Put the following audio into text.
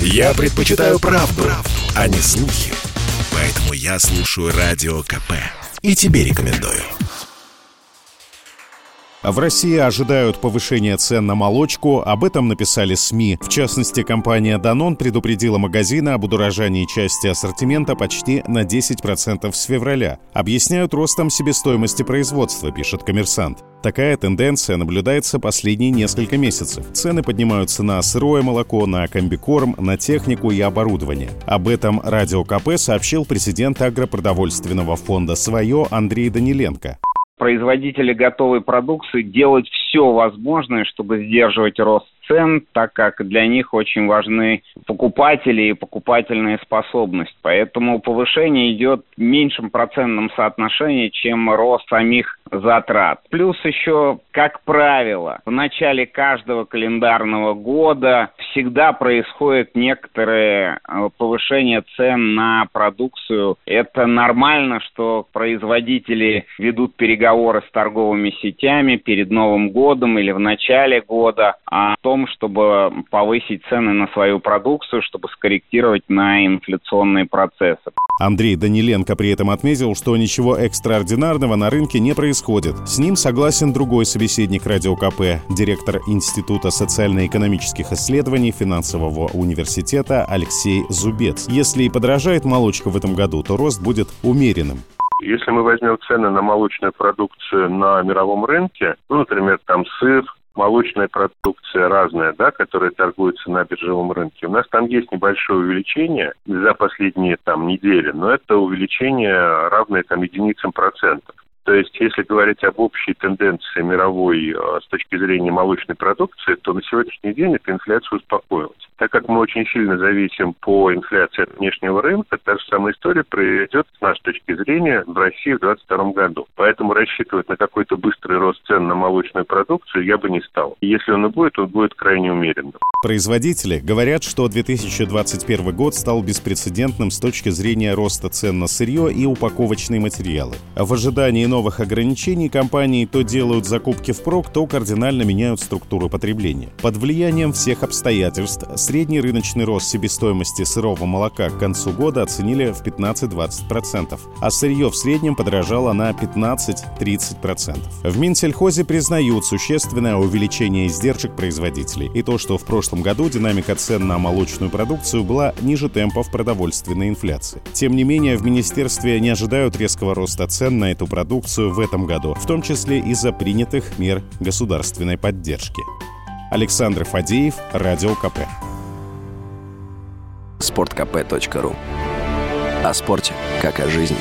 Я предпочитаю правду, правду, а не слухи. Поэтому я слушаю Радио КП. И тебе рекомендую. В России ожидают повышения цен на молочку. Об этом написали СМИ. В частности, компания Danone предупредила магазины об удорожании части ассортимента почти на 10% с февраля. Объясняют ростом себестоимости производства, пишет коммерсант. Такая тенденция наблюдается последние несколько месяцев. Цены поднимаются на сырое молоко, на комбикорм, на технику и оборудование. Об этом Радио КП сообщил президент агропродовольственного фонда «Свое» Андрей Даниленко производители готовой продукции делать все возможное, чтобы сдерживать рост цен, так как для них очень важны покупатели и покупательная способность. Поэтому повышение идет в меньшем процентном соотношении, чем рост самих затрат. Плюс еще, как правило, в начале каждого календарного года всегда происходит некоторое э, повышение цен на продукцию. Это нормально, что производители ведут переговоры с торговыми сетями перед Новым годом или в начале года о том, чтобы повысить цены на свою продукцию, чтобы скорректировать на инфляционные процессы. Андрей Даниленко при этом отметил, что ничего экстраординарного на рынке не происходит. С ним согласен другой собеседник Радио КП, директор Института социально-экономических исследований финансового университета Алексей Зубец. Если и подорожает молочка в этом году, то рост будет умеренным. Если мы возьмем цены на молочную продукцию на мировом рынке, ну, например, там сыр, молочная продукция разная, да, которая торгуется на биржевом рынке. У нас там есть небольшое увеличение за последние там недели, но это увеличение равное там единицам процентов. То есть, если говорить об общей тенденции мировой э, с точки зрения молочной продукции, то на сегодняшний день эта инфляция успокоилась. Так как мы очень сильно зависим по инфляции от внешнего рынка, та же самая история произойдет с нашей точки зрения в России в 2022 году. Поэтому рассчитывать на какой-то быстрый рост цен на молочную продукцию я бы не стал. И если он и будет, он будет крайне умеренным. Производители говорят, что 2021 год стал беспрецедентным с точки зрения роста цен на сырье и упаковочные материалы. В ожидании новых ограничений компании то делают закупки впрок, то кардинально меняют структуру потребления. Под влиянием всех обстоятельств средний рыночный рост себестоимости сырого молока к концу года оценили в 15-20%, а сырье в среднем подорожало на 15-30%. В Минсельхозе признают существенное увеличение издержек производителей и то, что в прошлом году динамика цен на молочную продукцию была ниже темпов продовольственной инфляции. Тем не менее, в министерстве не ожидают резкого роста цен на эту продукцию в этом году, в том числе из-за принятых мер государственной поддержки. Александр Фадеев, Радио КП. Спорткп.ру О спорте, как о жизни.